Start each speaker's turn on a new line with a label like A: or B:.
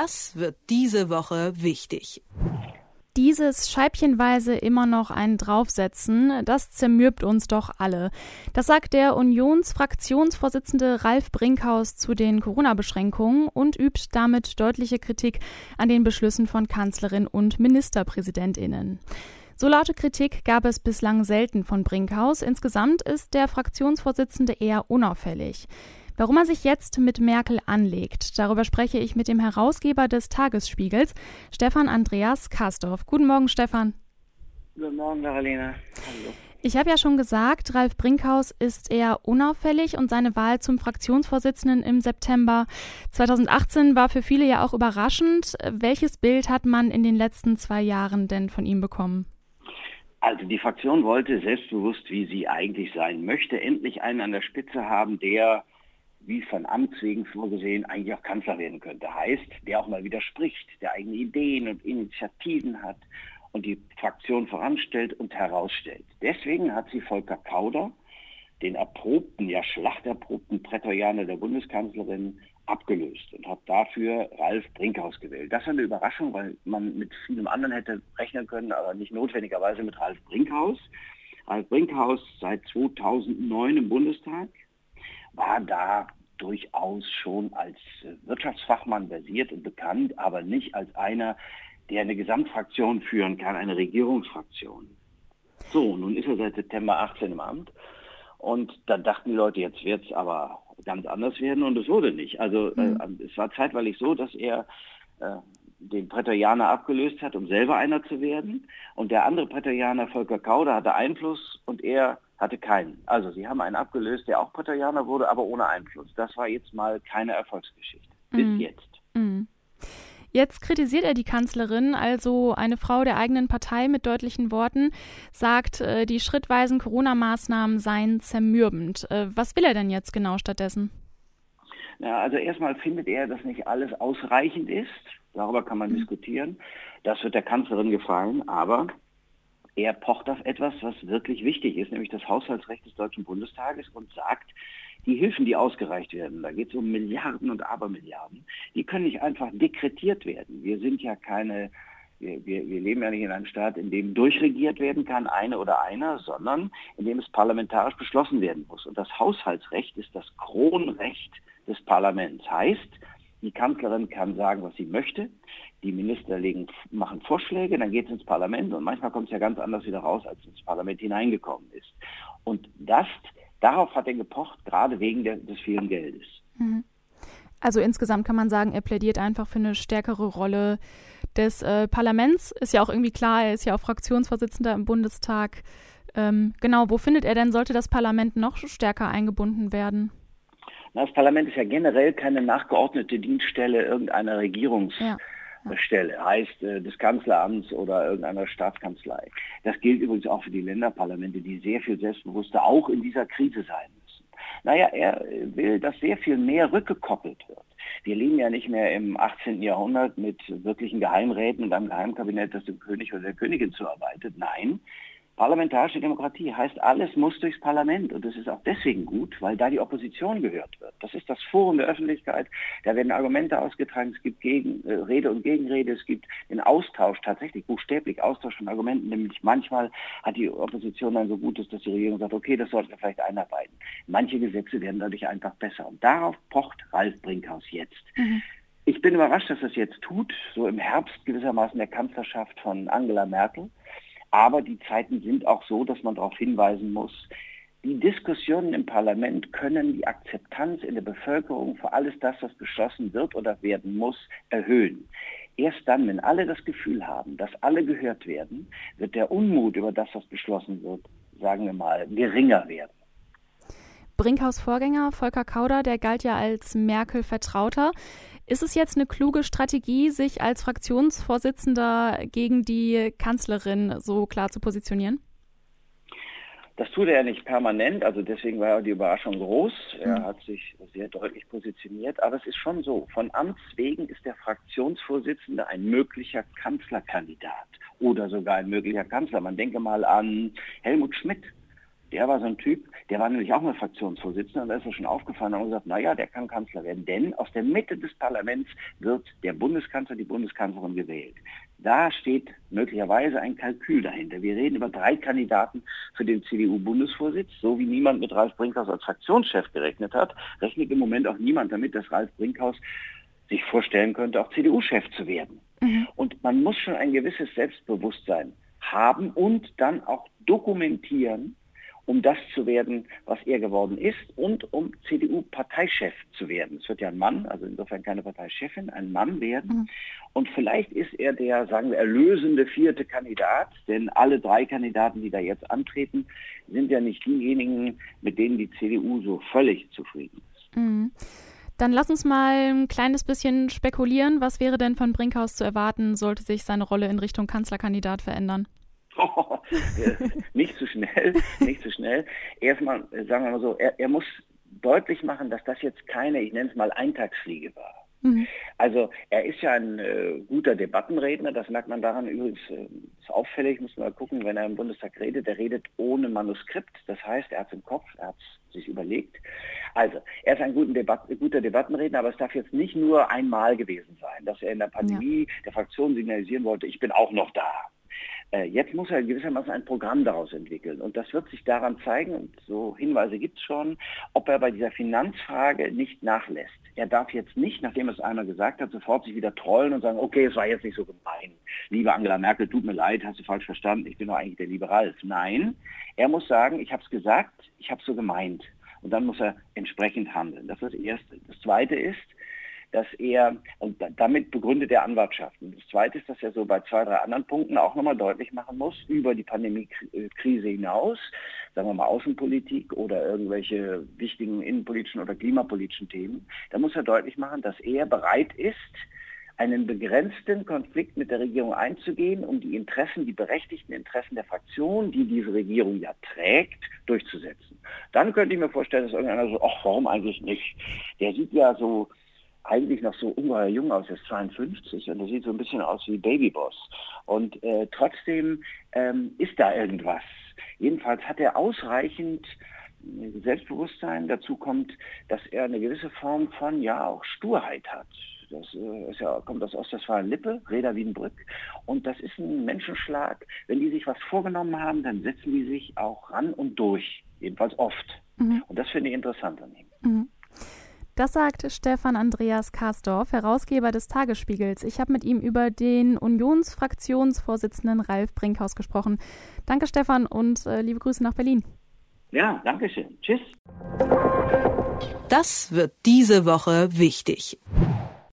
A: Das wird diese Woche wichtig
B: dieses scheibchenweise immer noch einen draufsetzen, das zermürbt uns doch alle. Das sagt der Unionsfraktionsvorsitzende Ralf Brinkhaus zu den Corona-Beschränkungen und übt damit deutliche Kritik an den Beschlüssen von Kanzlerin und Ministerpräsidentinnen. So laute Kritik gab es bislang selten von Brinkhaus. Insgesamt ist der Fraktionsvorsitzende eher unauffällig. Warum er sich jetzt mit Merkel anlegt, darüber spreche ich mit dem Herausgeber des Tagesspiegels, Stefan Andreas Kastorf. Guten Morgen, Stefan.
C: Guten Morgen, Laralena. Hallo.
B: Ich habe ja schon gesagt, Ralf Brinkhaus ist eher unauffällig und seine Wahl zum Fraktionsvorsitzenden im September 2018 war für viele ja auch überraschend. Welches Bild hat man in den letzten zwei Jahren denn von ihm bekommen?
C: Also die Fraktion wollte selbstbewusst, wie sie eigentlich sein möchte, endlich einen an der Spitze haben, der wie von Amts wegen vorgesehen, eigentlich auch Kanzler werden könnte. Heißt, der auch mal widerspricht, der eigene Ideen und Initiativen hat und die Fraktion voranstellt und herausstellt. Deswegen hat sie Volker Kauder, den erprobten, ja schlachterprobten Prätorianer der Bundeskanzlerin, abgelöst und hat dafür Ralf Brinkhaus gewählt. Das war eine Überraschung, weil man mit vielem anderen hätte rechnen können, aber nicht notwendigerweise mit Ralf Brinkhaus. Ralf Brinkhaus seit 2009 im Bundestag, war da durchaus schon als äh, Wirtschaftsfachmann versiert und bekannt, aber nicht als einer, der eine Gesamtfraktion führen kann, eine Regierungsfraktion. So, nun ist er seit September 18 im Amt und da dachten die Leute, jetzt wird es aber ganz anders werden und es wurde nicht. Also äh, mhm. äh, es war zeitweilig so, dass er äh, den Prätorianer abgelöst hat, um selber einer zu werden. Und der andere Prätorianer, Volker Kauder, hatte Einfluss und er hatte keinen. Also sie haben einen abgelöst, der auch Prätorianer wurde, aber ohne Einfluss. Das war jetzt mal keine Erfolgsgeschichte. Bis mhm. jetzt. Mhm.
B: Jetzt kritisiert er die Kanzlerin, also eine Frau der eigenen Partei mit deutlichen Worten, sagt, äh, die schrittweisen Corona-Maßnahmen seien zermürbend. Äh, was will er denn jetzt genau stattdessen?
C: Ja, also erstmal findet er, dass nicht alles ausreichend ist. Darüber kann man mhm. diskutieren. Das wird der Kanzlerin gefallen, aber er pocht auf etwas, was wirklich wichtig ist, nämlich das Haushaltsrecht des Deutschen Bundestages und sagt, die Hilfen, die ausgereicht werden, da geht es um Milliarden und Abermilliarden, die können nicht einfach dekretiert werden. Wir sind ja keine, wir, wir, wir leben ja nicht in einem Staat, in dem durchregiert werden kann, eine oder einer, sondern in dem es parlamentarisch beschlossen werden muss. Und das Haushaltsrecht ist das Kronrecht des Parlaments. Heißt, die Kanzlerin kann sagen, was sie möchte. Die Minister legen, machen Vorschläge, dann geht es ins Parlament und manchmal kommt es ja ganz anders wieder raus, als ins Parlament hineingekommen ist. Und das, darauf hat er gepocht, gerade wegen der, des vielen Geldes. Mhm.
B: Also insgesamt kann man sagen, er plädiert einfach für eine stärkere Rolle des äh, Parlaments. Ist ja auch irgendwie klar, er ist ja auch Fraktionsvorsitzender im Bundestag. Ähm, genau, wo findet er denn, sollte das Parlament noch stärker eingebunden werden?
C: Das Parlament ist ja generell keine nachgeordnete Dienststelle irgendeiner Regierungsstelle, ja. heißt äh, des Kanzleramts oder irgendeiner Staatskanzlei. Das gilt übrigens auch für die Länderparlamente, die sehr viel selbstbewusster auch in dieser Krise sein müssen. Naja, er will, dass sehr viel mehr rückgekoppelt wird. Wir leben ja nicht mehr im 18. Jahrhundert mit wirklichen Geheimräten und einem Geheimkabinett, das dem König oder der Königin zuarbeitet. Nein, Parlamentarische Demokratie heißt, alles muss durchs Parlament und das ist auch deswegen gut, weil da die Opposition gehört wird. Das ist das Forum der Öffentlichkeit, da werden Argumente ausgetragen, es gibt Gegen, äh, Rede und Gegenrede, es gibt den Austausch, tatsächlich buchstäblich Austausch von Argumenten, nämlich manchmal hat die Opposition dann so Gutes, dass die Regierung sagt, okay, das sollten wir vielleicht einarbeiten. Manche Gesetze werden dadurch einfach besser und darauf pocht Ralf Brinkhaus jetzt. Mhm. Ich bin überrascht, dass das jetzt tut, so im Herbst gewissermaßen der Kanzlerschaft von Angela Merkel. Aber die Zeiten sind auch so, dass man darauf hinweisen muss, die Diskussionen im Parlament können die Akzeptanz in der Bevölkerung für alles das, was beschlossen wird oder werden muss, erhöhen. Erst dann, wenn alle das Gefühl haben, dass alle gehört werden, wird der Unmut über das, was beschlossen wird, sagen wir mal, geringer werden.
B: Brinkhaus Vorgänger Volker Kauder, der galt ja als Merkel-Vertrauter. Ist es jetzt eine kluge Strategie, sich als Fraktionsvorsitzender gegen die Kanzlerin so klar zu positionieren?
C: Das tut er ja nicht permanent, also deswegen war die Überraschung groß. Er mhm. hat sich sehr deutlich positioniert, aber es ist schon so, von Amts wegen ist der Fraktionsvorsitzende ein möglicher Kanzlerkandidat oder sogar ein möglicher Kanzler. Man denke mal an Helmut Schmidt, der war so ein Typ, der war nämlich auch mal Fraktionsvorsitzender und da ist er schon aufgefallen und gesagt, naja, der kann Kanzler werden, denn aus der Mitte des Parlaments wird der Bundeskanzler, die Bundeskanzlerin gewählt. Da steht möglicherweise ein Kalkül dahinter. Wir reden über drei Kandidaten für den CDU-Bundesvorsitz. So wie niemand mit Ralf Brinkhaus als Fraktionschef gerechnet hat, rechnet im Moment auch niemand damit, dass Ralf Brinkhaus sich vorstellen könnte, auch CDU-Chef zu werden. Mhm. Und man muss schon ein gewisses Selbstbewusstsein haben und dann auch dokumentieren, um das zu werden, was er geworden ist und um CDU-Parteichef zu werden. Es wird ja ein Mann, also insofern keine Parteichefin, ein Mann werden. Mhm. Und vielleicht ist er der, sagen wir, erlösende vierte Kandidat, denn alle drei Kandidaten, die da jetzt antreten, sind ja nicht diejenigen, mit denen die CDU so völlig zufrieden ist.
B: Mhm. Dann lass uns mal ein kleines bisschen spekulieren. Was wäre denn von Brinkhaus zu erwarten, sollte sich seine Rolle in Richtung Kanzlerkandidat verändern?
C: Nicht zu schnell, nicht zu schnell. Erstmal, sagen wir mal so, er, er muss deutlich machen, dass das jetzt keine, ich nenne es mal, Eintagsfliege war. Mhm. Also er ist ja ein äh, guter Debattenredner, das merkt man daran übrigens, äh, ist auffällig, muss man mal gucken, wenn er im Bundestag redet, er redet ohne Manuskript, das heißt, er hat es im Kopf, er hat es sich überlegt. Also, er ist ein guter, Debat guter Debattenredner, aber es darf jetzt nicht nur einmal gewesen sein, dass er in der Pandemie ja. der Fraktion signalisieren wollte, ich bin auch noch da. Äh, jetzt muss er gewissermaßen ein Programm daraus entwickeln. Und das wird sich daran zeigen, und so Hinweise gibt es schon, ob er bei dieser Finanzfrage nicht nachlässt. Er darf jetzt nicht, nachdem er es einmal gesagt hat, sofort sich wieder trollen und sagen, okay, es war jetzt nicht so gemein. Liebe Angela Merkel, tut mir leid, hast du falsch verstanden, ich bin doch eigentlich der liebe Ralf. Nein, er muss sagen, ich habe es gesagt, ich habe es so gemeint. Und dann muss er entsprechend handeln. Das ist das Erste. Das Zweite ist, dass er, und damit begründet er Anwartschaften. Das Zweite ist, dass er so bei zwei, drei anderen Punkten auch nochmal deutlich machen muss, über die Pandemiekrise hinaus, sagen wir mal Außenpolitik oder irgendwelche wichtigen innenpolitischen oder klimapolitischen Themen, da muss er deutlich machen, dass er bereit ist, einen begrenzten Konflikt mit der Regierung einzugehen, um die Interessen, die berechtigten Interessen der Fraktion, die diese Regierung ja trägt, durchzusetzen. Dann könnte ich mir vorstellen, dass irgendeiner so, ach, warum eigentlich nicht? Der sieht ja so eigentlich noch so ungeheuer jung aus, er ist 52 und er sieht so ein bisschen aus wie Babyboss. Und äh, trotzdem ähm, ist da irgendwas. Jedenfalls hat er ausreichend äh, Selbstbewusstsein. Dazu kommt, dass er eine gewisse Form von, ja, auch Sturheit hat. Das äh, ist ja, kommt aus Ostwestfalen-Lippe, Reda Wiedenbrück. Und das ist ein Menschenschlag. Wenn die sich was vorgenommen haben, dann setzen die sich auch ran und durch. Jedenfalls oft. Mhm. Und das finde ich interessant an ihm. Mhm.
B: Das sagt Stefan Andreas Karsdorf, Herausgeber des Tagesspiegels. Ich habe mit ihm über den Unionsfraktionsvorsitzenden Ralf Brinkhaus gesprochen. Danke, Stefan, und äh, liebe Grüße nach Berlin.
C: Ja, danke schön. Tschüss.
A: Das wird diese Woche wichtig.